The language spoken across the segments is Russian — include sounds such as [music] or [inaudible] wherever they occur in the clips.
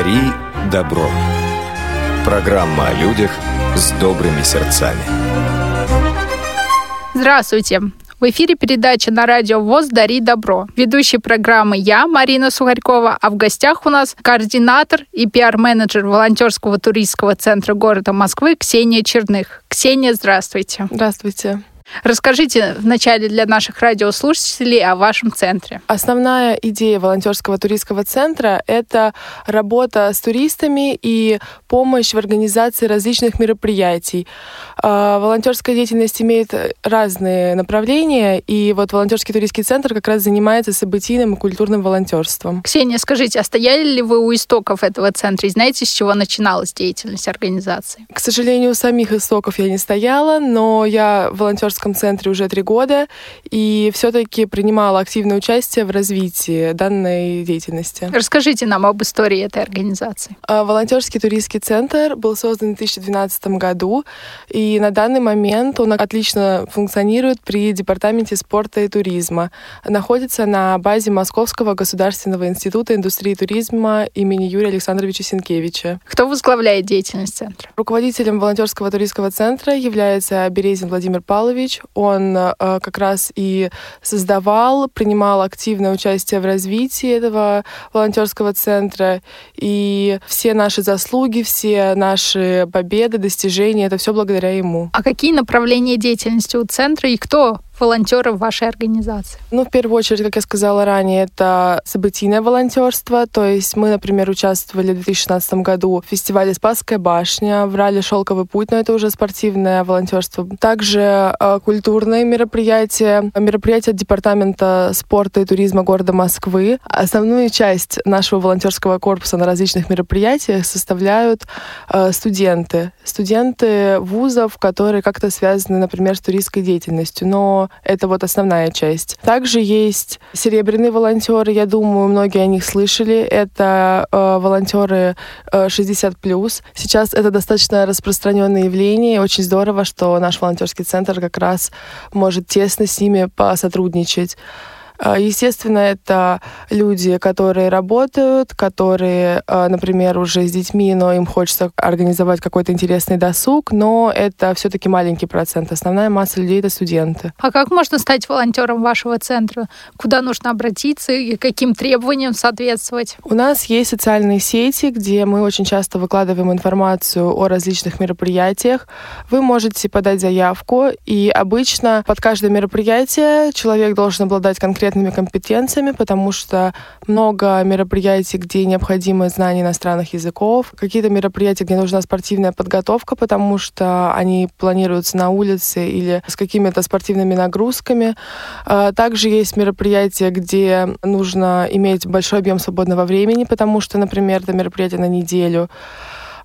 Дари добро. Программа о людях с добрыми сердцами. Здравствуйте! В эфире передача на радио ВОЗ «Дари добро». Ведущей программы я, Марина Сухарькова, а в гостях у нас координатор и пиар-менеджер волонтерского туристского центра города Москвы Ксения Черных. Ксения, здравствуйте. Здравствуйте. Расскажите вначале для наших радиослушателей о вашем центре. Основная идея волонтерского туристского центра — это работа с туристами и помощь в организации различных мероприятий. А, волонтерская деятельность имеет разные направления, и вот волонтерский туристский центр как раз занимается событийным и культурным волонтерством. Ксения, скажите, а стояли ли вы у истоков этого центра и знаете, с чего начиналась деятельность организации? К сожалению, у самих истоков я не стояла, но я волонтерская волонтерском центре уже три года и все-таки принимала активное участие в развитии данной деятельности. Расскажите нам об истории этой организации. А, волонтерский туристский центр был создан в 2012 году, и на данный момент он отлично функционирует при Департаменте спорта и туризма. Находится на базе Московского государственного института индустрии и туризма имени Юрия Александровича Сенкевича. Кто возглавляет деятельность центра? Руководителем волонтерского туристского центра является Березин Владимир Павлович, Ильич, он э, как раз и создавал, принимал активное участие в развитии этого волонтерского центра. И все наши заслуги, все наши победы, достижения, это все благодаря ему. А какие направления деятельности у центра и кто волонтеры в вашей организации? Ну, в первую очередь, как я сказала ранее, это событийное волонтерство. То есть мы, например, участвовали в 2016 году в фестивале «Спасская башня», в ралли «Шелковый путь», но это уже спортивное волонтерство. Также э, культурные мероприятия, мероприятия Департамента спорта и туризма города Москвы. Основную часть нашего волонтерского корпуса на различных мероприятиях составляют э, студенты. Студенты вузов, которые как-то связаны, например, с туристской деятельностью. Но это вот основная часть. Также есть серебряные волонтеры, я думаю, многие о них слышали. Это э, волонтеры э, 60+. Сейчас это достаточно распространенное явление, очень здорово, что наш волонтерский центр как раз может тесно с ними посотрудничать. А, естественно, это люди, которые работают, которые, а, например, уже с детьми, но им хочется организовать какой-то интересный досуг, но это все-таки маленький процент. Основная масса людей — это студенты. А как можно стать волонтером вашего центра? Куда нужно обратиться и каким требованиям соответствовать? У нас есть социальные сети, где мы очень часто выкладываем информацию о различных мероприятиях. Вы можете подать заявку, и обычно под каждое мероприятие человек должен обладать конкретным конкретными компетенциями, потому что много мероприятий, где необходимы знания иностранных языков, какие-то мероприятия, где нужна спортивная подготовка, потому что они планируются на улице или с какими-то спортивными нагрузками. А, также есть мероприятия, где нужно иметь большой объем свободного времени, потому что, например, это мероприятие на неделю.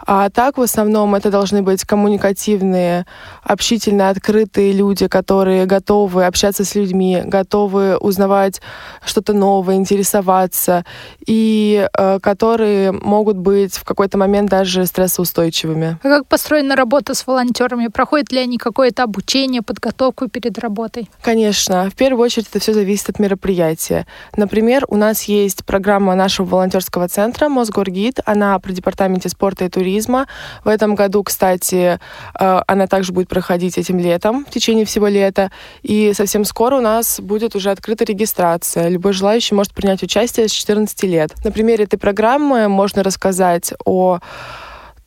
А так, в основном, это должны быть коммуникативные, общительные, открытые люди, которые готовы общаться с людьми, готовы узнавать что-то новое, интересоваться, и э, которые могут быть в какой-то момент даже стрессоустойчивыми. А как построена работа с волонтерами? Проходят ли они какое-то обучение, подготовку перед работой? Конечно. В первую очередь это все зависит от мероприятия. Например, у нас есть программа нашего волонтерского центра «Мосгоргид». Она при департаменте спорта и туризма туризма. В этом году, кстати, э, она также будет проходить этим летом, в течение всего лета. И совсем скоро у нас будет уже открыта регистрация. Любой желающий может принять участие с 14 лет. На примере этой программы можно рассказать о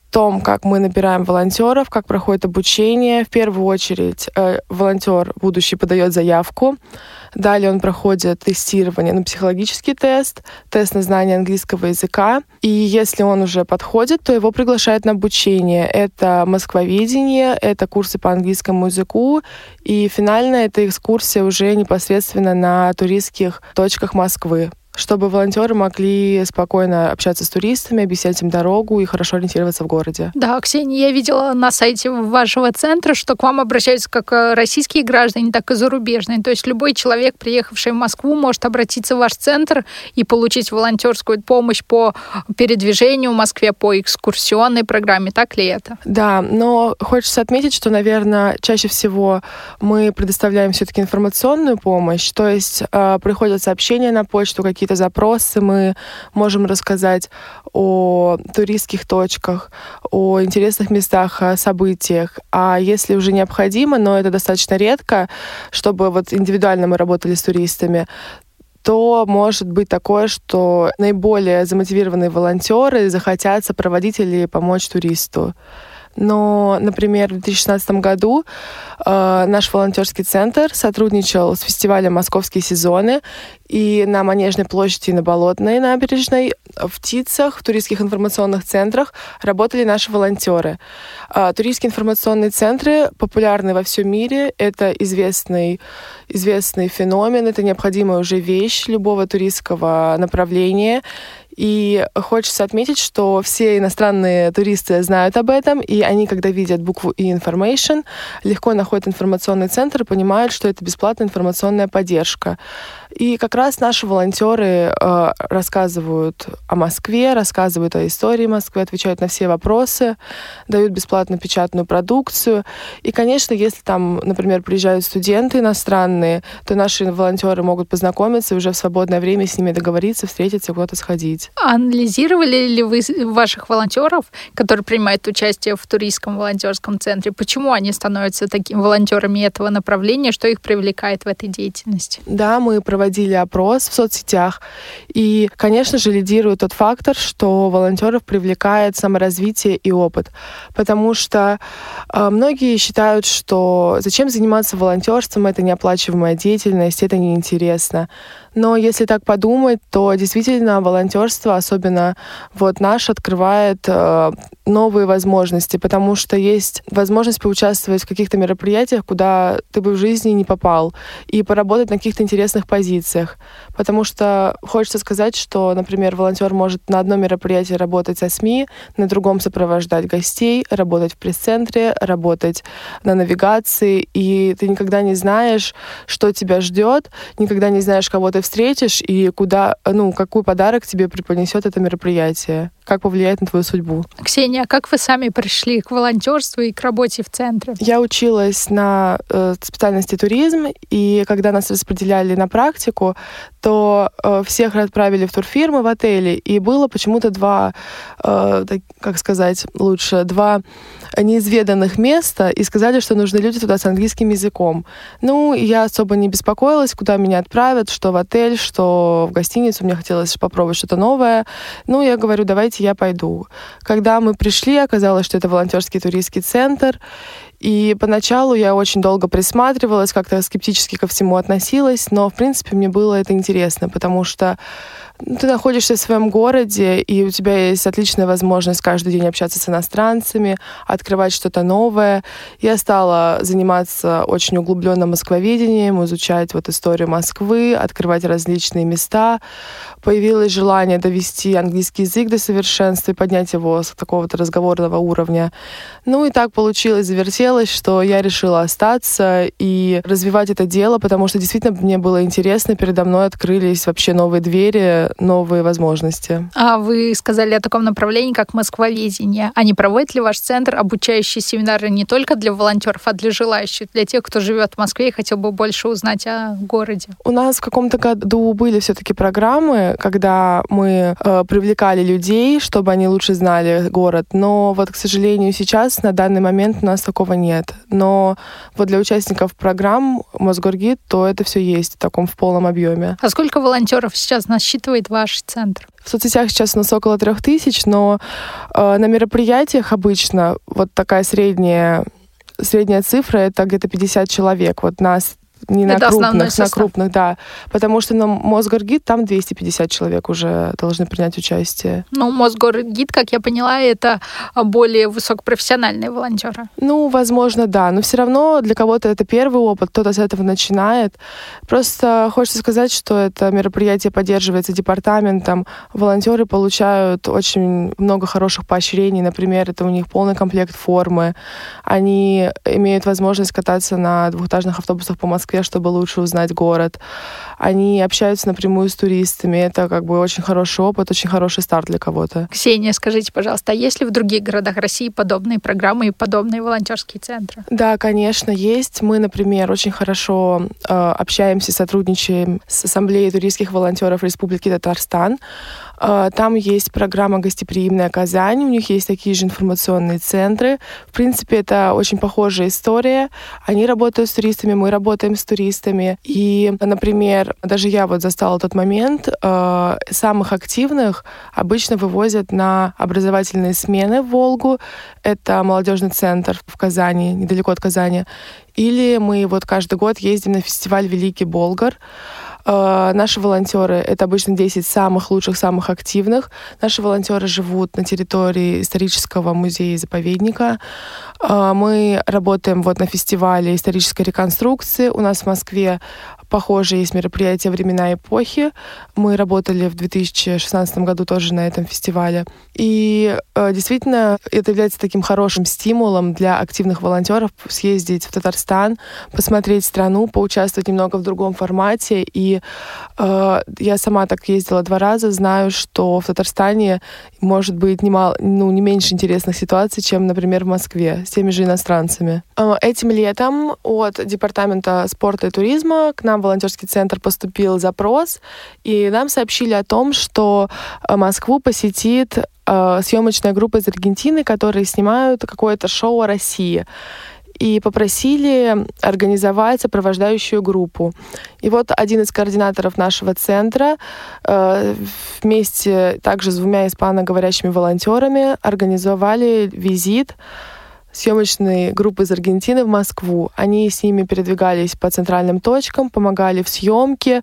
том, как мы набираем волонтеров, как проходит обучение. В первую очередь э, волонтер будущий подает заявку. Далее он проходит тестирование, ну, психологический тест, тест на знание английского языка. И если он уже подходит, то его приглашают на обучение. Это москвоведение, это курсы по английскому языку. И финальная это экскурсия уже непосредственно на туристских точках Москвы чтобы волонтеры могли спокойно общаться с туристами, объяснять им дорогу и хорошо ориентироваться в городе. Да, Ксения, я видела на сайте вашего центра, что к вам обращаются как э, российские граждане, так и зарубежные. То есть любой человек, приехавший в Москву, может обратиться в ваш центр и получить волонтерскую помощь по передвижению в Москве, по экскурсионной программе. Так ли это? Да, но хочется отметить, что, наверное, чаще всего мы предоставляем все-таки информационную помощь, то есть э, приходят сообщения на почту, какие какие-то запросы, мы можем рассказать о туристских точках, о интересных местах, о событиях. А если уже необходимо, но это достаточно редко, чтобы вот индивидуально мы работали с туристами, то может быть такое, что наиболее замотивированные волонтеры захотят сопроводить или помочь туристу. Но, например, в 2016 году э, наш волонтерский центр сотрудничал с фестивалем «Московские сезоны», и на Манежной площади, и на Болотной набережной, в ТИЦах, в туристских информационных центрах работали наши волонтеры. Э, туристские информационные центры популярны во всем мире. Это известный, известный феномен, это необходимая уже вещь любого туристского направления. И хочется отметить, что все иностранные туристы знают об этом, и они, когда видят букву и information, легко находят информационный центр и понимают, что это бесплатная информационная поддержка. И как раз наши волонтеры э, рассказывают о Москве, рассказывают о истории Москвы, отвечают на все вопросы, дают бесплатную печатную продукцию. И, конечно, если там, например, приезжают студенты иностранные, то наши волонтеры могут познакомиться и уже в свободное время с ними договориться, встретиться, куда-то сходить. Анализировали ли вы ваших волонтеров, которые принимают участие в туристском волонтерском центре? Почему они становятся такими волонтерами этого направления? Что их привлекает в этой деятельности? Да, мы проводим проводили опрос в соцсетях. И, конечно же, лидирует тот фактор, что волонтеров привлекает саморазвитие и опыт. Потому что э, многие считают, что зачем заниматься волонтерством, это неоплачиваемая деятельность, это неинтересно. Но если так подумать, то действительно волонтерство, особенно вот наш, открывает э, новые возможности, потому что есть возможность поучаствовать в каких-то мероприятиях, куда ты бы в жизни не попал, и поработать на каких-то интересных позициях. Потому что хочется сказать, что, например, волонтер может на одном мероприятии работать со СМИ, на другом сопровождать гостей, работать в пресс-центре, работать на навигации, и ты никогда не знаешь, что тебя ждет, никогда не знаешь, кого ты встретишь и куда, ну, какой подарок тебе преподнесет это мероприятие, как повлияет на твою судьбу. Ксения, а как вы сами пришли к волонтерству и к работе в центре? Я училась на э, специальности туризм, и когда нас распределяли на практику, то э, всех отправили в турфирмы в отели, и было почему-то два, э, так, как сказать лучше, два неизведанных места, и сказали, что нужны люди туда с английским языком. Ну, я особо не беспокоилась, куда меня отправят, что в отель, что в гостиницу, мне хотелось попробовать что-то новое. Ну, я говорю, давайте я пойду. Когда мы пришли, оказалось, что это волонтерский туристский центр, и поначалу я очень долго присматривалась, как-то скептически ко всему относилась, но, в принципе, мне было это интересно, потому что ты находишься в своем городе, и у тебя есть отличная возможность каждый день общаться с иностранцами, открывать что-то новое. Я стала заниматься очень углубленным москвоведением, изучать вот историю Москвы, открывать различные места. Появилось желание довести английский язык до совершенства и поднять его с какого-то разговорного уровня. Ну и так получилось, завертелось, что я решила остаться и развивать это дело, потому что действительно мне было интересно, передо мной открылись вообще новые двери, новые возможности. А вы сказали о таком направлении, как москвоведение. А не проводит ли ваш центр обучающие семинары не только для волонтеров, а для желающих, для тех, кто живет в Москве и хотел бы больше узнать о городе? У нас в каком-то году были все-таки программы, когда мы э, привлекали людей, чтобы они лучше знали город. Но вот, к сожалению, сейчас на данный момент у нас такого нет. Но вот для участников программ Мосгоргид, то это все есть в таком в полном объеме. А сколько волонтеров сейчас насчитывает насчитывает ваш центр? В соцсетях сейчас у нас около трех тысяч, но э, на мероприятиях обычно вот такая средняя средняя цифра это где-то 50 человек. Вот нас не на Это крупных, на крупных, да. Потому что на Мосгоргид там 250 человек уже должны принять участие. Ну, Мосгоргид, как я поняла, это более высокопрофессиональные волонтеры. Ну, возможно, да. Но все равно для кого-то это первый опыт, кто-то с этого начинает. Просто хочется сказать, что это мероприятие поддерживается департаментом. Волонтеры получают очень много хороших поощрений. Например, это у них полный комплект формы. Они имеют возможность кататься на двухэтажных автобусах по Москве Москве, чтобы лучше узнать город. Они общаются напрямую с туристами. Это как бы очень хороший опыт, очень хороший старт для кого-то. Ксения, скажите, пожалуйста, а есть ли в других городах России подобные программы и подобные волонтерские центры? Да, конечно, есть. Мы, например, очень хорошо э, общаемся, сотрудничаем с Ассамблеей туристских волонтеров Республики Татарстан. Э, там есть программа «Гостеприимная Казань», у них есть такие же информационные центры. В принципе, это очень похожая история. Они работают с туристами, мы работаем с туристами. И, например, даже я вот застала тот момент, э, самых активных обычно вывозят на образовательные смены в Волгу. Это молодежный центр в Казани, недалеко от Казани. Или мы вот каждый год ездим на фестиваль «Великий Болгар». Э, наши волонтеры — это обычно 10 самых лучших, самых активных. Наши волонтеры живут на территории исторического музея и заповедника. Э, мы работаем вот на фестивале исторической реконструкции. У нас в Москве Похожие есть мероприятия «Времена эпохи». Мы работали в 2016 году тоже на этом фестивале. И э, действительно, это является таким хорошим стимулом для активных волонтеров съездить в Татарстан, посмотреть страну, поучаствовать немного в другом формате. И э, я сама так ездила два раза, знаю, что в Татарстане может быть немало, ну, не меньше интересных ситуаций, чем, например, в Москве с теми же иностранцами. Э, этим летом от Департамента спорта и туризма к нам в волонтерский центр поступил запрос, и нам сообщили о том, что э, Москву посетит э, съемочная группа из Аргентины, которые снимают какое-то шоу о России и попросили организовать сопровождающую группу. И вот один из координаторов нашего центра э, вместе также с двумя испаноговорящими волонтерами организовали визит съемочной группы из Аргентины в Москву. Они с ними передвигались по центральным точкам, помогали в съемке.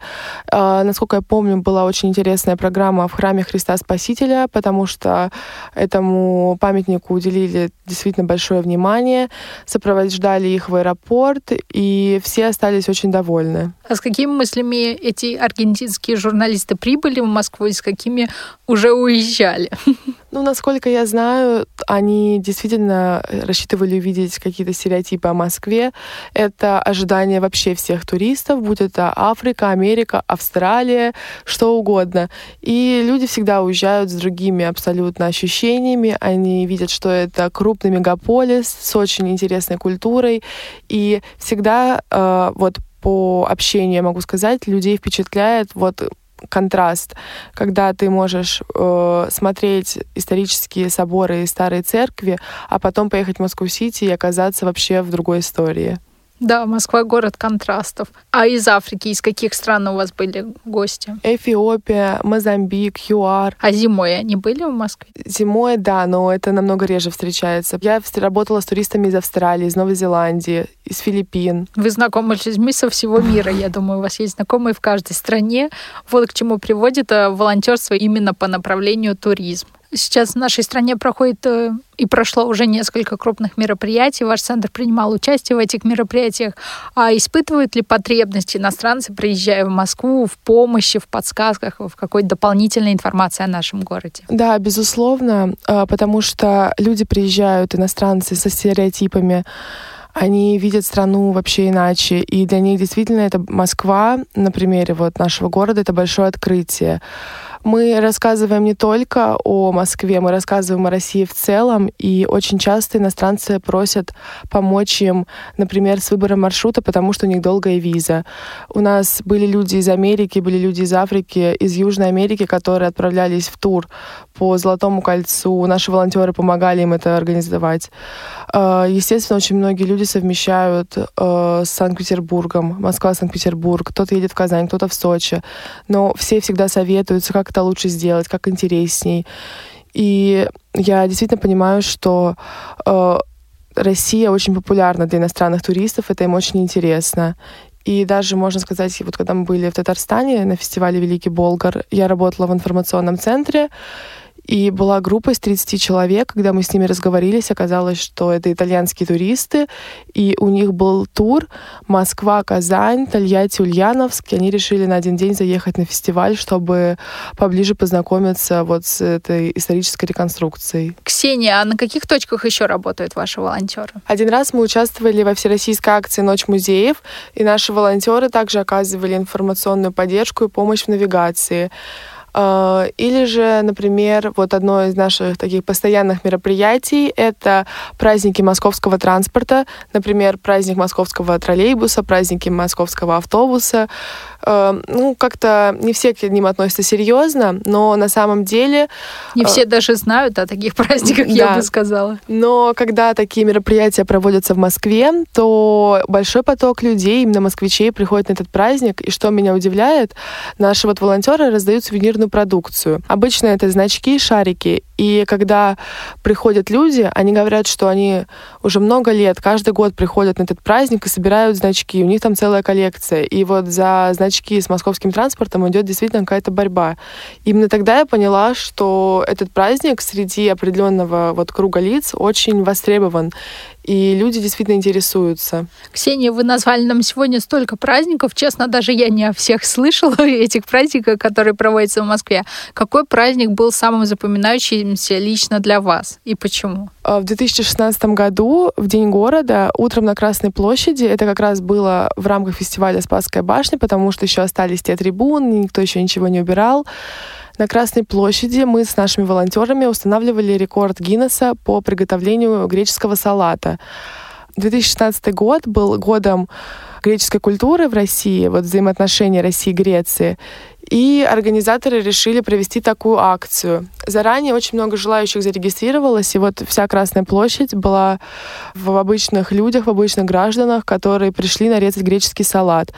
Э, насколько я помню, была очень интересная программа в храме Христа Спасителя, потому что этому памятнику уделили действительно большое внимание, сопровождали их в аэропорт, и все остались очень довольны. А с какими мыслями эти аргентинские журналисты прибыли в Москву и с какими уже уезжали? [laughs] Ну, насколько я знаю, они действительно рассчитывали увидеть какие-то стереотипы о Москве. Это ожидание вообще всех туристов, будь это Африка, Америка, Австралия, что угодно. И люди всегда уезжают с другими абсолютно ощущениями. Они видят, что это крупный мегаполис с очень интересной культурой. И всегда э, вот по общению, я могу сказать, людей впечатляет вот контраст, когда ты можешь э, смотреть исторические соборы и старые церкви, а потом поехать в Москву-Сити и оказаться вообще в другой истории. Да, Москва город контрастов. А из Африки, из каких стран у вас были гости? Эфиопия, Мозамбик, ЮАР. А зимой они были в Москве? Зимой, да, но это намного реже встречается. Я работала с туристами из Австралии, из Новой Зеландии, из Филиппин. Вы знакомы с людьми со всего мира, я думаю, у вас есть знакомые в каждой стране. Вот к чему приводит э, волонтерство именно по направлению туризм. Сейчас в нашей стране проходит э, и прошло уже несколько крупных мероприятий. Ваш центр принимал участие в этих мероприятиях. А испытывают ли потребности иностранцы, приезжая в Москву, в помощи, в подсказках, в какой-то дополнительной информации о нашем городе? Да, безусловно, а, потому что люди приезжают, иностранцы, со стереотипами они видят страну вообще иначе. И для них действительно это Москва, на примере вот нашего города, это большое открытие. Мы рассказываем не только о Москве, мы рассказываем о России в целом, и очень часто иностранцы просят помочь им, например, с выбором маршрута, потому что у них долгая виза. У нас были люди из Америки, были люди из Африки, из Южной Америки, которые отправлялись в тур по Золотому кольцу. Наши волонтеры помогали им это организовать. Э, естественно, очень многие люди совмещают э, с Санкт-Петербургом. Москва, Санкт-Петербург. Кто-то едет в Казань, кто-то в Сочи. Но все всегда советуются, как это лучше сделать, как интересней. И я действительно понимаю, что э, Россия очень популярна для иностранных туристов, это им очень интересно. И даже, можно сказать, вот когда мы были в Татарстане на фестивале «Великий Болгар», я работала в информационном центре, И была группа из 30 человек. Когда мы с ними разговорились, оказалось, что это итальянские туристы, и у них был тур Москва, Казань, Тольятти, Ульяновск. И они решили на один день заехать на фестиваль, чтобы поближе познакомиться вот с этой исторической реконструкцией. Ксения, а на каких точках еще работают ваши волонтеры? Один раз мы участвовали во всероссийской акции «Ночь музеев», и наши волонтеры также оказывали информационную поддержку и помощь в навигации. А, или же, например, вот одно из наших таких постоянных мероприятий — это праздники московского транспорта, например, праздник московского троллейбуса, праздники московского автобуса. А, ну, как-то не все к ним относятся серьезно, но на самом деле... Не все а, даже знают о таких [laughs] праздниках, да. я бы сказала. Но когда такие мероприятия проводятся в Москве, то большой поток людей, именно москвичей, приходит на этот праздник. И что меня удивляет, наши вот волонтеры раздают сувенирную продукцию. Обычно это значки, шарики. И когда приходят люди, они говорят, что они уже много лет, каждый год приходят на этот праздник и собирают значки. У них там целая коллекция. И вот за значки с московским транспортом идет действительно какая-то борьба. Именно тогда я поняла, что этот праздник среди определенного вот круга лиц очень востребован и люди действительно интересуются. Ксения, вы назвали нам сегодня столько праздников. Честно, даже я не о всех слышала [laughs] этих праздников, которые проводятся в Москве. Какой праздник был самым запоминающимся лично для вас и почему? А, в 2016 году, в День города, утром на Красной площади, это как раз было в рамках фестиваля «Спасская башня», потому что еще остались те трибуны, никто еще ничего не убирал. На Красной площади мы с нашими волонтерами устанавливали рекорд Гиннесса по приготовлению греческого салата. 2016 год был годом греческой культуры в России, вот взаимоотношения России и Греции. И организаторы решили провести такую акцию. Заранее очень много желающих зарегистрировалось, и вот вся Красная площадь была в обычных людях, в обычных гражданах, которые пришли нарезать греческий салат.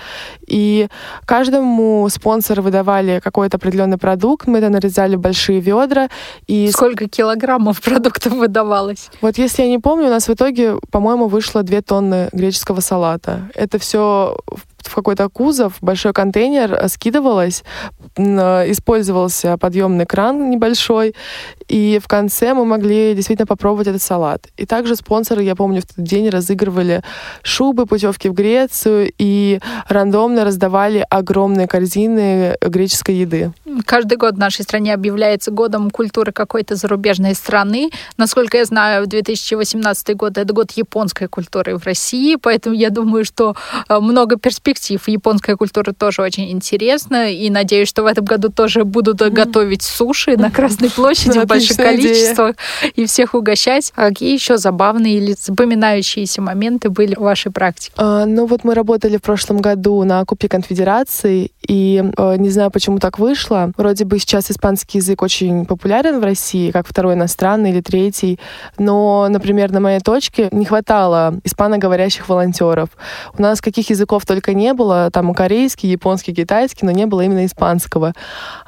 И каждому спонсору выдавали какой-то определенный продукт, мы это нарезали в большие ведра. И... Сколько килограммов [laughs] продуктов выдавалось? Вот если я не помню, у нас в итоге, по-моему, вышло 2 тонны греческого салата. Это все в какой-то кузов, большой контейнер скидывалось, использовался подъемный кран небольшой, и в конце мы могли действительно попробовать этот салат. И также спонсоры, я помню, в тот день разыгрывали шубы, путевки в Грецию и рандомно раздавали огромные корзины греческой еды. Каждый год в нашей стране объявляется годом культуры какой-то зарубежной страны. Насколько я знаю, 2018 год — это год японской культуры в России, поэтому я думаю, что э, много перспектив. Японская культура тоже очень интересна, и надеюсь, что в этом году тоже будут готовить суши на Красной площади больших количествах и всех угощать. А какие еще забавные или запоминающиеся моменты были в вашей практике? А, ну вот мы работали в прошлом году на Кубке Конфедерации, и э, не знаю, почему так вышло. Вроде бы сейчас испанский язык очень популярен в России, как второй иностранный или третий, но, например, на моей точке не хватало испаноговорящих волонтеров. У нас каких языков только не было, там корейский, японский, китайский, но не было именно испанского.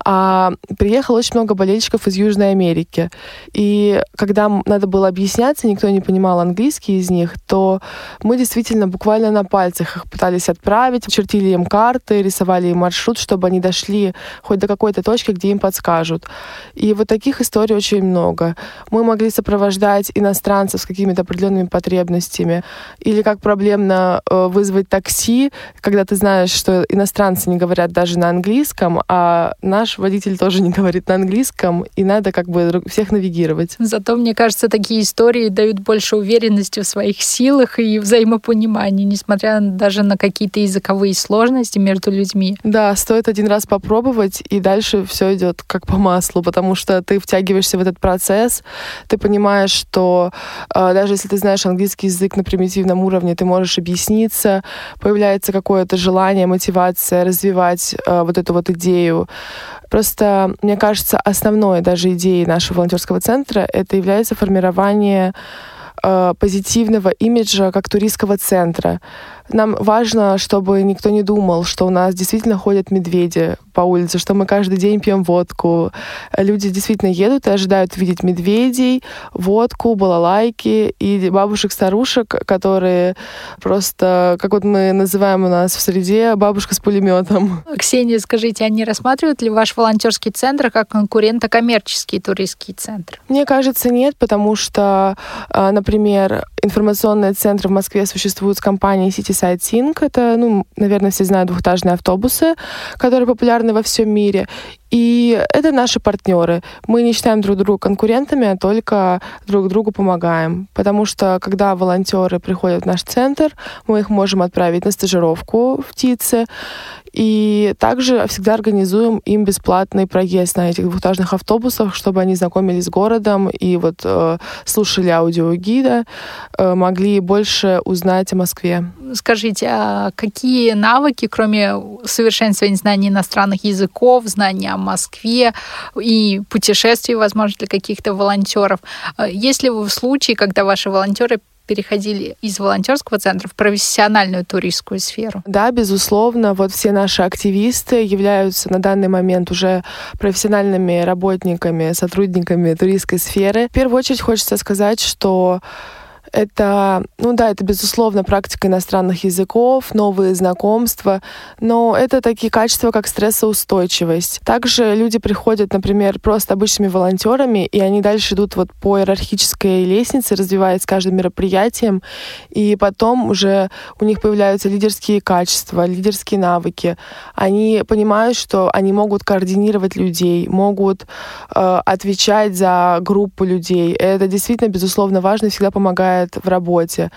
А приехало очень много болельщиков из Южной Америки. И когда надо было объясняться, никто не понимал английский из них, то мы действительно буквально на пальцах их пытались отправить, чертили им карты, рисовали им маршрут, чтобы они дошли хоть до какой-то точки, где им подскажут. И вот таких историй очень много. Мы могли сопровождать иностранцев с какими-то определенными потребностями. Или как проблемно э, вызвать такси, когда ты знаешь, что иностранцы не говорят даже на английском, а наш водитель тоже не говорит на английском, и надо как бы всех навигировать. Зато, мне кажется, такие истории дают больше уверенности в своих силах и взаимопонимания, несмотря даже на какие-то языковые сложности между людьми. Да, стоит один раз попробовать, и дальше все идет как по маслу, потому что ты втягиваешься в этот процесс, ты понимаешь, что э, даже если ты знаешь английский язык на примитивном уровне, ты можешь объясниться, появляется какое-то желание, мотивация развивать э, вот эту вот идею. Просто, мне кажется, основной даже идеей нашего волонтерского центра это является формирование э, позитивного имиджа как туристского центра. Нам важно, чтобы никто не думал, что у нас действительно ходят медведи по улице, что мы каждый день пьем водку. Люди действительно едут и ожидают видеть медведей, водку, балалайки и бабушек-старушек, которые просто, как вот мы называем у нас в среде, бабушка с пулеметом. Ксения, скажите, они рассматривают ли ваш волонтерский центр как конкурента коммерческий туристский центр? Мне кажется, нет, потому что, а, например, информационные центры в Москве существуют с компанией City Sightseeing. Это, ну, наверное, все знают двухэтажные автобусы, которые популярны во всем мире. И это наши партнеры. Мы не считаем друг друга конкурентами, а только друг другу помогаем. Потому что, когда волонтеры приходят в наш центр, мы их можем отправить на стажировку в ТИЦе. И также всегда организуем им бесплатный проезд на этих двухэтажных автобусах, чтобы они знакомились с городом и вот э, слушали аудиогида, э, могли больше узнать о Москве. Скажите, а какие навыки, кроме совершенствования знаний иностранных языков, знания Москве и путешествий, возможно, для каких-то волонтеров, э, есть ли вы в случае, когда ваши волонтеры переходили из волонтерского центра в профессиональную туристскую сферу? Да, безусловно. Вот все наши активисты являются на данный момент уже профессиональными работниками, сотрудниками туристской сферы. В первую очередь хочется сказать, что это, ну да, это, безусловно, практика иностранных языков, новые знакомства, но это такие качества, как стрессоустойчивость. Также люди приходят, например, просто обычными волонтерами, и они дальше идут вот по иерархической лестнице, развиваясь с каждым мероприятием, и потом уже у них появляются лидерские качества, лидерские навыки. Они понимают, что они могут координировать людей, могут э, отвечать за группу людей. Это действительно, безусловно, важно и всегда помогает помогает в работе.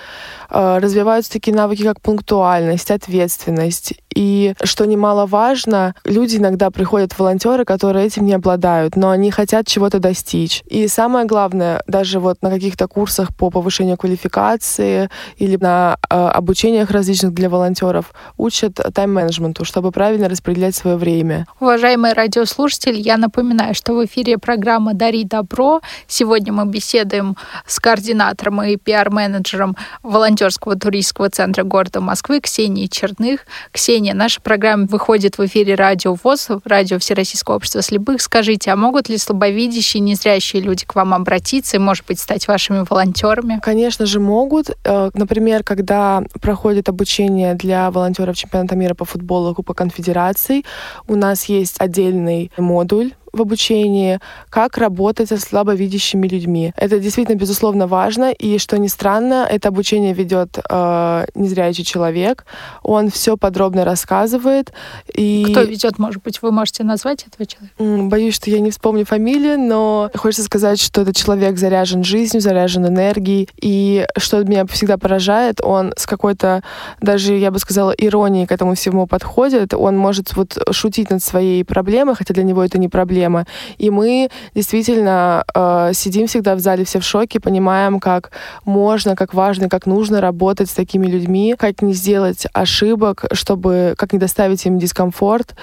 Э, развиваются такие навыки, как пунктуальность, ответственность. И, что немаловажно, люди иногда приходят волонтеры, которые этим не обладают, но они хотят чего-то достичь. И самое главное, даже вот на каких-то курсах по повышению квалификации или на э, обучениях различных для волонтеров учат тайм-менеджменту, чтобы правильно распределять свое время. Уважаемые радиослушатели, я напоминаю, что в эфире программа «Дари добро». Сегодня мы беседуем с координатором и пиар-менеджером волонтерского туристского центра города Москвы Ксенией Черных. Ксения, наша программа выходит в эфире радио ВОЗ, радио Всероссийского общества слепых. Скажите, а могут ли слабовидящие, незрящие люди к вам обратиться и, может быть, стать вашими волонтерами? Конечно же, могут. Э, например, когда проходит обучение для волонтеров чемпионата мира по футболу Кубка Конфедераций, у нас есть отдельный модуль в обучении, как работать со слабовидящими людьми. Это действительно, безусловно, важно. И, что ни странно, это обучение ведет э, незрячий человек. Он все подробно рассказывает. И... Кто ведет, может быть, вы можете назвать этого человека? Боюсь, что я не вспомню фамилию, но хочется сказать, что этот человек заряжен жизнью, заряжен энергией. И что меня всегда поражает, он с какой-то, даже, я бы сказала, иронией к этому всему подходит. Он может вот шутить над своей проблемой, хотя для него это не проблема проблема. И мы действительно э, сидим всегда в зале все в шоке, понимаем, как можно, как важно, как нужно работать с такими людьми, как не сделать ошибок, чтобы как не доставить им дискомфорт.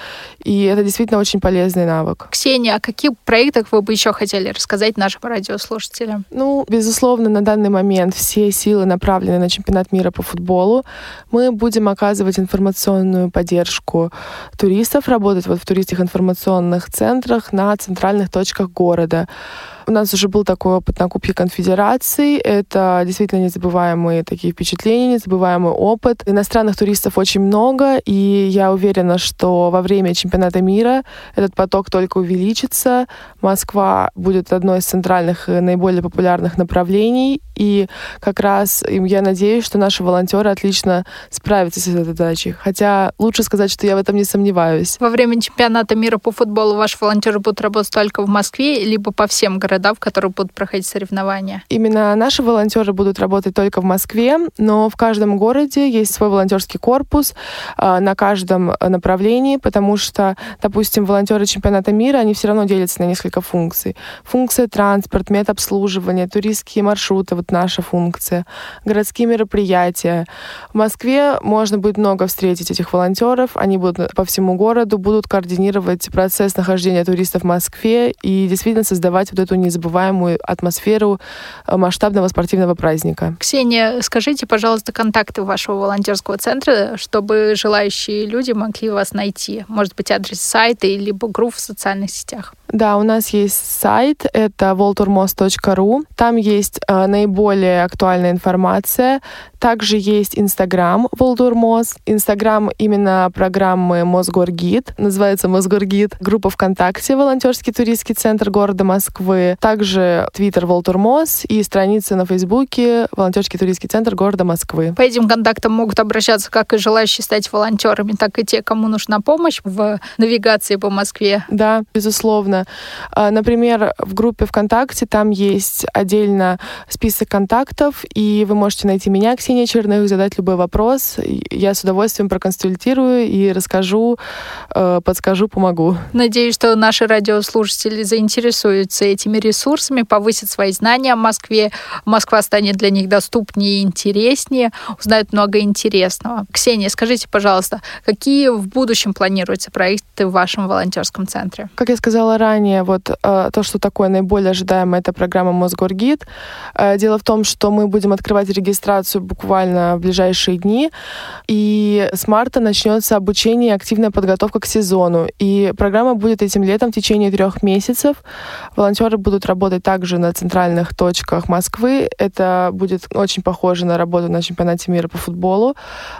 И это действительно очень полезный навык. Ксения, о каких проектах вы бы еще хотели рассказать нашим радиослушателям? Ну, безусловно, на данный момент все силы направлены на чемпионат мира по футболу. Мы будем оказывать информационную поддержку туристов, работать вот в туристских информационных центрах, на центральных точках города. У нас уже был такой опыт на Кубке Конфедерации. Это действительно незабываемые такие впечатления, незабываемый опыт. Иностранных туристов очень много, и я уверена, что во время чемпионата мира этот поток только увеличится. Москва будет одной из центральных и наиболее популярных направлений. И как раз я надеюсь, что наши волонтеры отлично справятся с этой задачей. Хотя лучше сказать, что я в этом не сомневаюсь. Во время чемпионата мира по футболу ваши волонтеры будут работать только в Москве, либо по всем городам? Города, в которых будут проходить соревнования? Именно наши волонтеры будут работать только в Москве, но в каждом городе есть свой волонтерский корпус э, на каждом направлении, потому что, допустим, волонтеры чемпионата мира, они все равно делятся на несколько функций. Функция транспорт, медобслуживание, туристские маршруты, вот наша функция, городские мероприятия. В Москве можно будет много встретить этих волонтеров, они будут по всему городу, будут координировать процесс нахождения туристов в Москве и действительно создавать вот эту незабываемую атмосферу э, масштабного спортивного праздника. Ксения, скажите, пожалуйста, контакты вашего волонтерского центра, чтобы желающие люди могли вас найти. Может быть, адрес сайта или групп в социальных сетях. Да, у нас есть сайт, это volturmos.ru. Там есть э, наиболее актуальная информация. Также есть Инстаграм Волдурмос. Инстаграм именно программы Мосгоргид. Называется Мосгоргид. Группа ВКонтакте Волонтерский туристский центр города Москвы. Также Твиттер Волтурмос и страница на Фейсбуке Волонтерский туристский центр города Москвы. По этим контактам могут обращаться как и желающие стать волонтерами, так и те, кому нужна помощь в навигации по Москве. Да, безусловно. А, например, в группе ВКонтакте там есть отдельно список контактов, и вы можете найти меня, Ксения Черных, задать любой вопрос. Я с удовольствием проконсультирую и расскажу, э, подскажу, помогу. Надеюсь, что наши радиослушатели заинтересуются этими ресурсами, повысят свои знания о Москве. Москва станет для них доступнее и интереснее, узнают много интересного. Ксения, скажите, пожалуйста, какие в будущем планируются проекты в вашем волонтерском центре? Как я сказала ранее, вот э, то, что такое наиболее ожидаемое, это программа Мосгоргид. Э, дело в том, что мы будем открывать регистрацию буквально в ближайшие дни. И с марта начнется обучение и активная подготовка к сезону. И программа будет этим летом в течение трех месяцев. Волонтеры будут работать также на центральных точках Москвы. Это будет очень похоже на работу на чемпионате мира по футболу.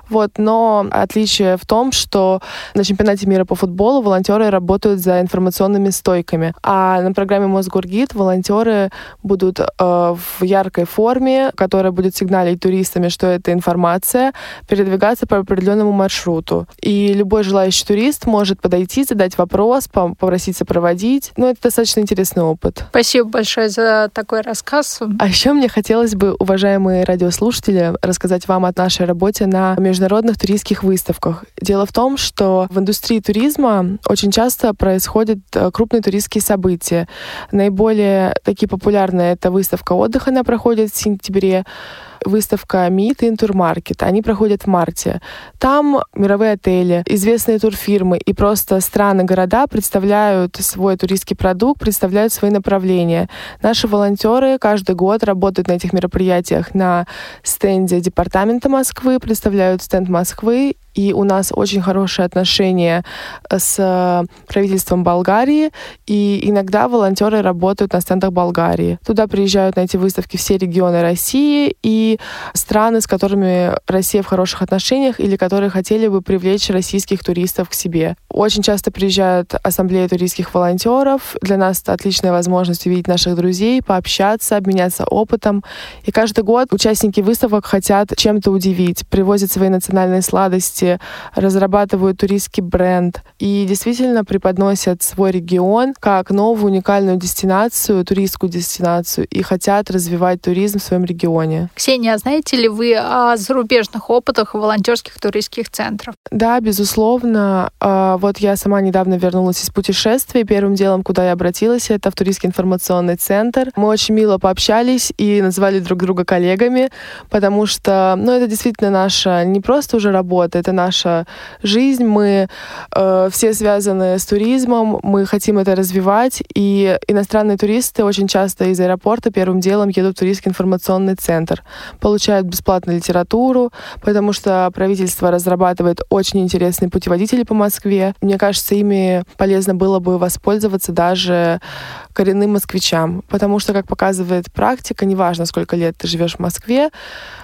Вот. Но отличие в том, что на чемпионате мира по футболу волонтеры работают за информационными стойками. А на программе Мосгоргид волонтеры будут э, в яркой форме, которая будет сигналить туристами, что это информация, передвигаться по определенному маршруту. И любой желающий турист может подойти, задать вопрос, попросить сопроводить. Ну, это достаточно интересный опыт. Спасибо большое за такой рассказ. А еще мне хотелось бы, уважаемые радиослушатели, рассказать вам о нашей работе на международных туристских выставках. Дело в том, что в индустрии туризма очень часто происходят э, крупные туристские события. Наиболее такие популярные — это выставка отдыха, она проходит в сентябре выставка и Интурмаркет. Они проходят в марте. Там мировые отели, известные турфирмы и просто страны, города представляют свой туристский продукт, представляют свои направления. Наши волонтеры каждый год работают на этих мероприятиях на стенде Департамента Москвы, представляют стенд Москвы и у нас очень хорошие отношения с правительством Болгарии, и иногда волонтеры работают на стендах Болгарии. Туда приезжают на эти выставки все регионы России и страны, с которыми Россия в хороших отношениях или которые хотели бы привлечь российских туристов к себе. Очень часто приезжают ассамблеи туристских волонтеров. Для нас это отличная возможность увидеть наших друзей, пообщаться, обменяться опытом. И каждый год участники выставок хотят чем-то удивить, привозят свои национальные сладости, разрабатывают туристский бренд и действительно преподносят свой регион как новую уникальную дестинацию, туристскую дестинацию и хотят развивать туризм в своем регионе. Ксения, а знаете ли вы о зарубежных опытах волонтерских туристских центров? Да, безусловно. А, вот я сама недавно вернулась из путешествия. Первым делом, куда я обратилась, это в туристский информационный центр. Мы очень мило пообщались и назвали друг друга коллегами, потому что, ну, это действительно наша не просто уже работа, это наша жизнь, мы э, все связаны с туризмом, мы хотим это развивать, и иностранные туристы очень часто из аэропорта первым делом едут в туристский информационный центр, получают бесплатную литературу, потому что правительство разрабатывает очень интересные путеводители по Москве. Мне кажется, ими полезно было бы воспользоваться даже коренным москвичам, потому что, как показывает практика, неважно, сколько лет ты живешь в Москве,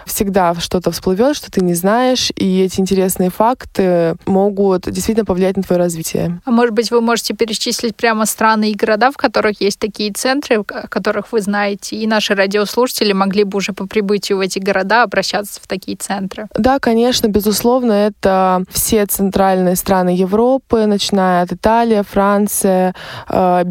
всегда что-то всплывет, что ты не знаешь, и эти интересные факты могут действительно повлиять на твое развитие. А может быть, вы можете перечислить прямо страны и города, в которых есть такие центры, о которых вы знаете, и наши радиослушатели могли бы уже по прибытию в эти города обращаться в такие центры? Да, конечно, безусловно, это все центральные страны Европы, начиная от Италии, Франция, э,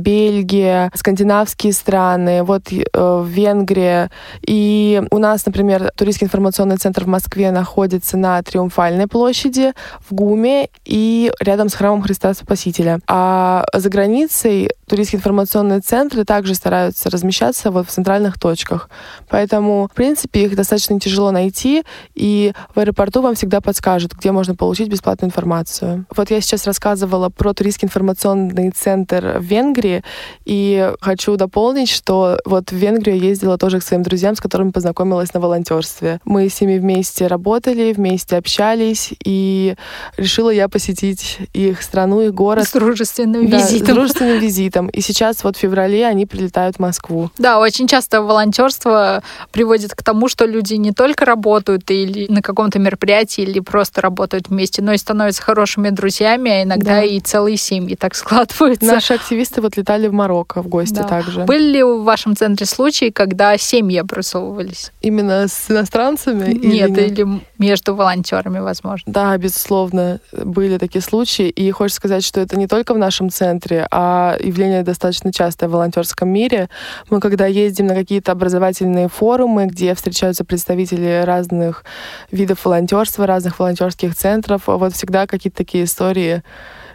Скандинавские страны, вот э, Венгрия. И у нас, например, туристский информационный центр в Москве находится на Триумфальной площади, в ГУМе и рядом с храмом Христа Спасителя. А за границей туристские информационные центры также стараются размещаться вот в центральных точках. Поэтому, в принципе, их достаточно тяжело найти, и в аэропорту вам всегда подскажут, где можно получить бесплатную информацию. Вот я сейчас рассказывала про туристский информационный центр в Венгрии, и хочу дополнить, что вот в Венгрию я ездила тоже к своим друзьям, с которыми познакомилась на волонтерстве. Мы с ними вместе работали, вместе общались, и решила я посетить их страну, их город. С дружественным да, визитом. С дружественным визитом. И сейчас вот в феврале они прилетают в Москву. Да, очень часто волонтерство приводит к тому, что люди не только работают или на каком-то мероприятии, или просто работают вместе, но и становятся хорошими друзьями, а иногда да. и целые семьи так складываются. Наши активисты вот летали в Марокко в гости да. также. Были ли в вашем центре случаи, когда семьи образовывались? Именно с иностранцами? Нет, или, нет? или между волонтерами, возможно. Да, безусловно, были такие случаи. И хочется сказать, что это не только в нашем центре, а явление достаточно частое в волонтерском мире. Мы когда ездим на какие-то образовательные форумы, где встречаются представители разных видов волонтерства, разных волонтерских центров, вот всегда какие-то такие истории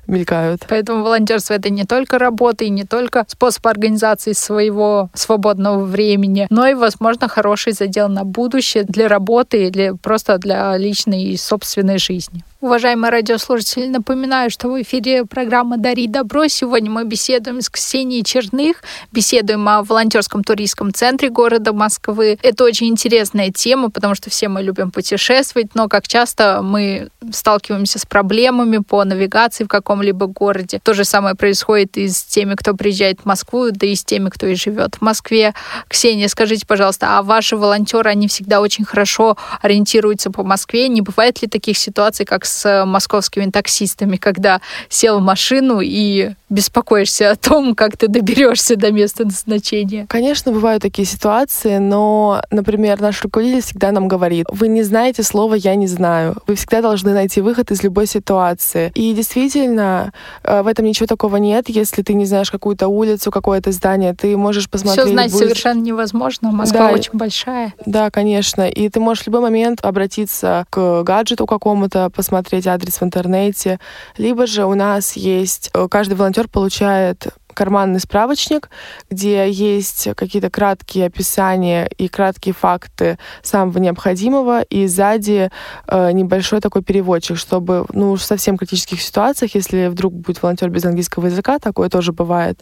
мелькают. Поэтому волонтерство это не только работа и не только способ организации своего свободного времени, но и, возможно, хороший задел на будущее для работы или просто для личной и собственной жизни. Уважаемые радиослушатели, напоминаю, что в эфире программа «Дари добро». Сегодня мы беседуем с Ксенией Черных, беседуем о волонтерском туристском центре города Москвы. Это очень интересная тема, потому что все мы любим путешествовать, но как часто мы сталкиваемся с проблемами по навигации в каком-либо городе. То же самое происходит и с теми, кто приезжает в Москву, да и с теми, кто и живет в Москве. Ксения, скажите, пожалуйста, а ваши волонтеры, они всегда очень хорошо ориентируются по Москве? Не бывает ли таких ситуаций, как с московскими таксистами, когда сел в машину и беспокоишься о том, как ты доберешься до места назначения? Конечно, бывают такие ситуации, но, например, наш руководитель всегда нам говорит, вы не знаете слова «я не знаю». Вы всегда должны найти выход из любой ситуации. И действительно, э, в этом ничего такого нет. Если ты не знаешь какую-то улицу, какое-то здание, ты можешь посмотреть... Все знать будет... совершенно невозможно. Москва да, очень большая. Да, конечно. И ты можешь в любой момент обратиться к гаджету какому-то, посмотреть адрес в интернете, либо же у нас есть, э, каждый волонтер получает карманный справочник, где есть какие-то краткие описания и краткие факты самого необходимого, и сзади э, небольшой такой переводчик, чтобы, ну, в совсем критических ситуациях, если вдруг будет волонтер без английского языка, такое тоже бывает,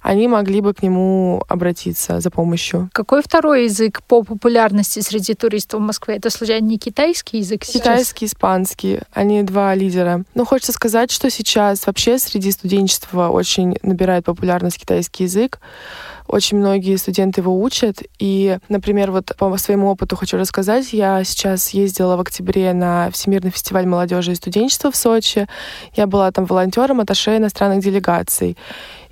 они могли бы к нему обратиться за помощью. Какой второй язык по популярности среди туристов в Москве? Это, случайно, не китайский язык сейчас? Китайский, испанский. Они два лидера. Ну, хочется сказать, что сейчас вообще среди студенчества очень набирает популярность китайский язык. Очень многие студенты его учат. И, например, вот по своему опыту хочу рассказать. Я сейчас ездила в октябре на Всемирный фестиваль молодежи и студенчества в Сочи. Я была там волонтером, аташе иностранных делегаций.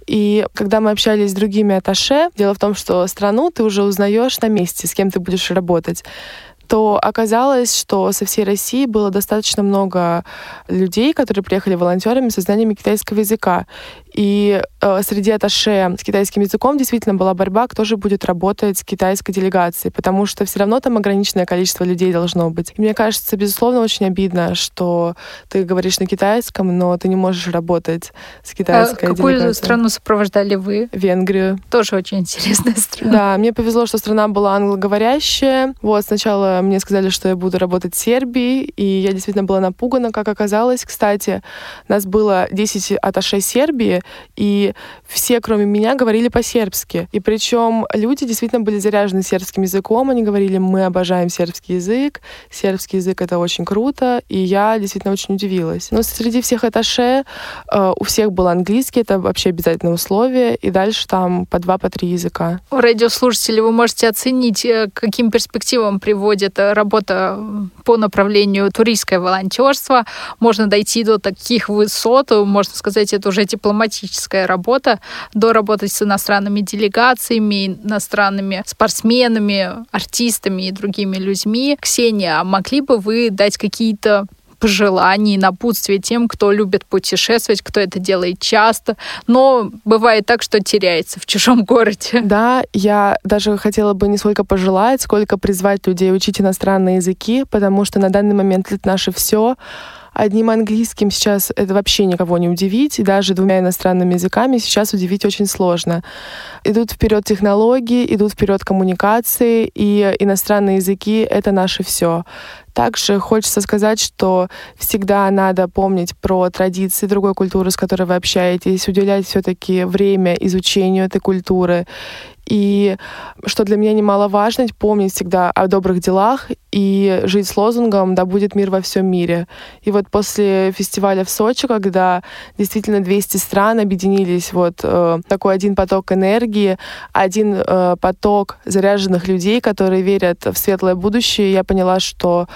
И когда мы общались с другими аташе, дело в том, что страну ты уже узнаешь на месте, с кем ты будешь работать то оказалось, что со всей России было достаточно много людей, которые приехали волонтерами со знаниями китайского языка. И э, среди аташе с китайским языком действительно была борьба, кто же будет работать с китайской делегацией, потому что все равно там ограниченное количество людей должно быть. И мне кажется, безусловно, очень обидно, что ты говоришь на китайском, но ты не можешь работать с китайской а какую страну сопровождали вы? Венгрию. Тоже очень интересная страна. Да, мне повезло, что страна была англоговорящая. Вот сначала мне сказали, что я буду работать в Сербии, и я действительно была напугана, как оказалось. Кстати, нас было 10 аташе Сербии, и все, кроме меня, говорили по-сербски. И причем люди действительно были заряжены сербским языком, они говорили, мы обожаем сербский язык, сербский язык — это очень круто, и я действительно очень удивилась. Но среди всех аташе э, у всех был английский, это вообще обязательное условие, и дальше там по два, по три языка. Радиослушатели, вы можете оценить, э, каким перспективам приводит э, работа по направлению туристское волонтерство. Можно дойти до таких высот, можно сказать, это уже дипломатическая работа, до работы с иностранными делегациями, иностранными спортсменами, артистами и другими людьми. Ксения, а могли бы вы дать какие-то пожеланий, напутствия тем, кто любит путешествовать, кто это делает часто. Но бывает так, что теряется в чужом городе. [laughs] Да, я даже хотела бы не сколько пожелать, сколько призвать людей учить иностранные языки, потому что на данный момент это наше все Одним английским сейчас это вообще никого не удивить, и даже двумя иностранными языками сейчас удивить очень сложно. Идут вперед технологии, идут вперед коммуникации, и иностранные языки — это наше все. Также хочется сказать, что всегда надо помнить про традиции другой культуры, с которой вы общаетесь, уделять все-таки время изучению этой культуры и что для меня немаловажно, помнить всегда о добрых делах и жить с лозунгом «Да будет мир во всем мире». И вот после фестиваля в Сочи, когда действительно 200 стран объединились вот э, такой один поток энергии, один э, поток заряженных людей, которые верят в светлое будущее, я поняла, что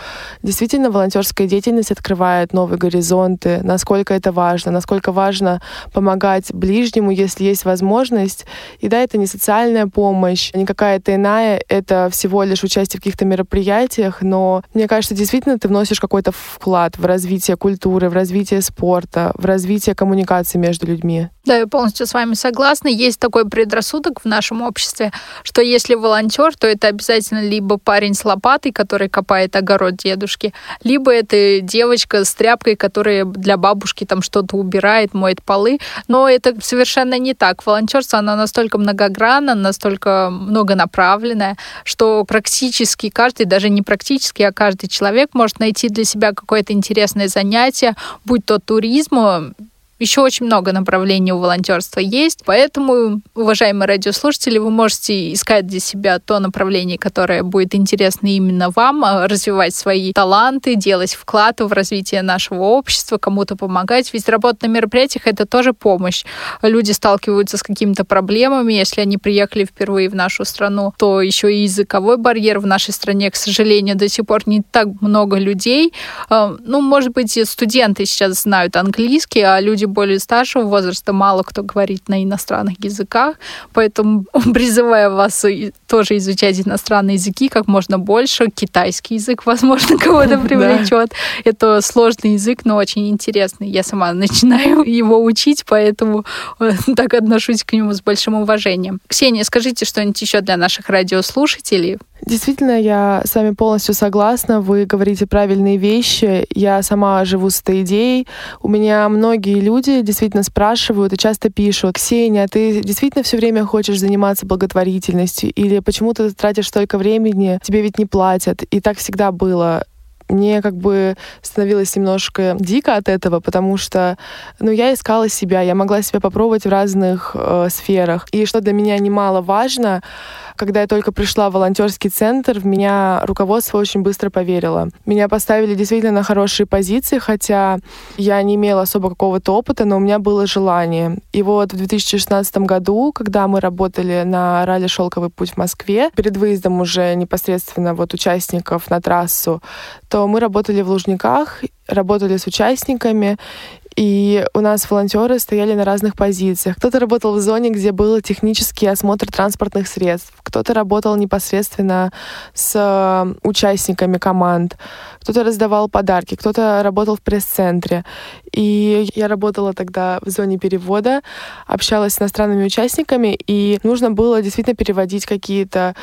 действительно волонтерская деятельность открывает новые горизонты, насколько это важно, насколько важно помогать ближнему, если есть возможность. И да, это не социальная материальная помощь, не какая-то иная, это всего лишь участие в каких-то мероприятиях, но мне кажется, действительно ты вносишь какой-то вклад в развитие культуры, в развитие спорта, в развитие коммуникации между людьми. Да, я полностью с вами согласна. Есть такой предрассудок в нашем обществе, что если волонтер, то это обязательно либо парень с лопатой, который копает огород дедушки, либо это девочка с тряпкой, которая для бабушки там что-то убирает, моет полы. Но это совершенно не так. Волонтерство, оно настолько многогранно, настолько многонаправленная, что практически каждый, даже не практически, а каждый человек может найти для себя какое-то интересное занятие, будь то туризм, еще очень много направлений у волонтерства есть, поэтому, уважаемые радиослушатели, вы можете искать для себя то направление, которое будет интересно именно вам, а, развивать свои таланты, делать вклад в развитие нашего общества, кому-то помогать. Ведь работа на мероприятиях — это тоже помощь. Люди сталкиваются с какими-то проблемами. Если они приехали впервые в нашу страну, то еще и языковой барьер в нашей стране, к сожалению, до сих пор не так много людей. А, ну, может быть, студенты сейчас знают английский, а люди более старшего возраста мало кто говорит на иностранных языках, поэтому [laughs] призываю вас тоже изучать иностранные языки как можно больше. Китайский язык, возможно, [laughs] кого-то привлечет. Это сложный язык, но очень интересный. Я сама [laughs] начинаю его учить, поэтому э, так отношусь к нему с большим уважением. Ксения, скажите что-нибудь еще для наших радиослушателей. Действительно, я с вами полностью согласна. Вы говорите правильные вещи. Я сама живу с этой идеей. У меня многие люди действительно спрашивают и часто пишут, Ксения, ты действительно все время хочешь заниматься благотворительностью? Или почему ты тратишь столько времени? Тебе ведь не платят. И так всегда было мне как бы становилось немножко дико от этого, потому что, ну, я искала себя, я могла себя попробовать в разных э, сферах. И что для меня немаловажно, когда я только пришла в волонтерский центр, в меня руководство очень быстро поверило. Меня поставили действительно на хорошие позиции, хотя я не имела особо какого-то опыта, но у меня было желание. И вот в 2016 году, когда мы работали на ралли «Шелковый путь» в Москве, перед выездом уже непосредственно вот участников на трассу, то мы работали в Лужниках, работали с участниками, и у нас волонтеры стояли на разных позициях. Кто-то работал в зоне, где был технический осмотр транспортных средств, кто-то работал непосредственно с э, участниками команд, кто-то раздавал подарки, кто-то работал в пресс-центре. И я работала тогда в зоне перевода, общалась с иностранными участниками, и нужно было действительно переводить какие-то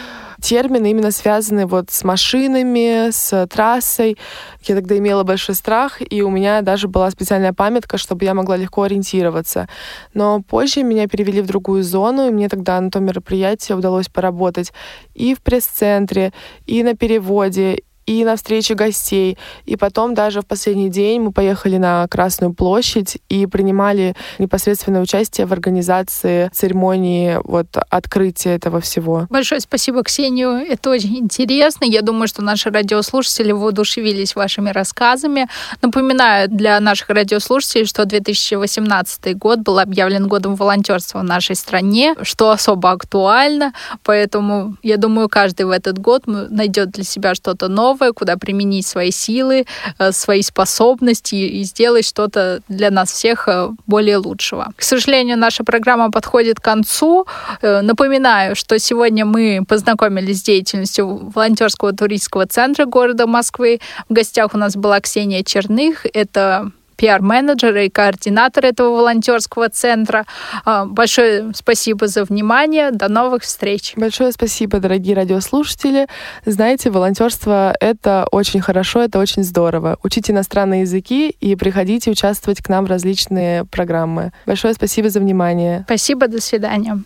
термины, именно связанные вот с машинами, с трассой. Я тогда имела большой страх, и у меня даже была специальная памятка, чтобы я могла легко ориентироваться. Но позже меня перевели в другую зону, и мне тогда на том мероприятии удалось поработать и в пресс-центре, и на переводе, и на встрече гостей. И потом даже в последний день мы поехали на Красную площадь и принимали непосредственное участие в организации церемонии вот открытия этого всего. Большое спасибо, Ксению. Это очень интересно. Я думаю, что наши радиослушатели воодушевились вашими рассказами. Напоминаю для наших радиослушателей, что 2018 год был объявлен годом волонтерства в нашей стране, что особо актуально. Поэтому я думаю, каждый в этот год найдет для себя что-то новое, новое, куда применить свои силы, э, свои способности и сделать что-то для нас всех э, более лучшего. К сожалению, наша программа подходит к концу. Э, напоминаю, что сегодня мы познакомились с деятельностью волонтерского туристского центра города Москвы. В гостях у нас была Ксения Черных. Это пиар-менеджер и координатор этого волонтерского центра. А, большое спасибо за внимание. До новых встреч. Большое спасибо, дорогие радиослушатели. Знаете, волонтерство — это очень хорошо, это очень здорово. Учите иностранные языки и приходите участвовать к нам в различные программы. Большое спасибо за внимание. Спасибо, до свидания.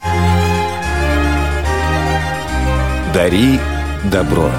Дари добро.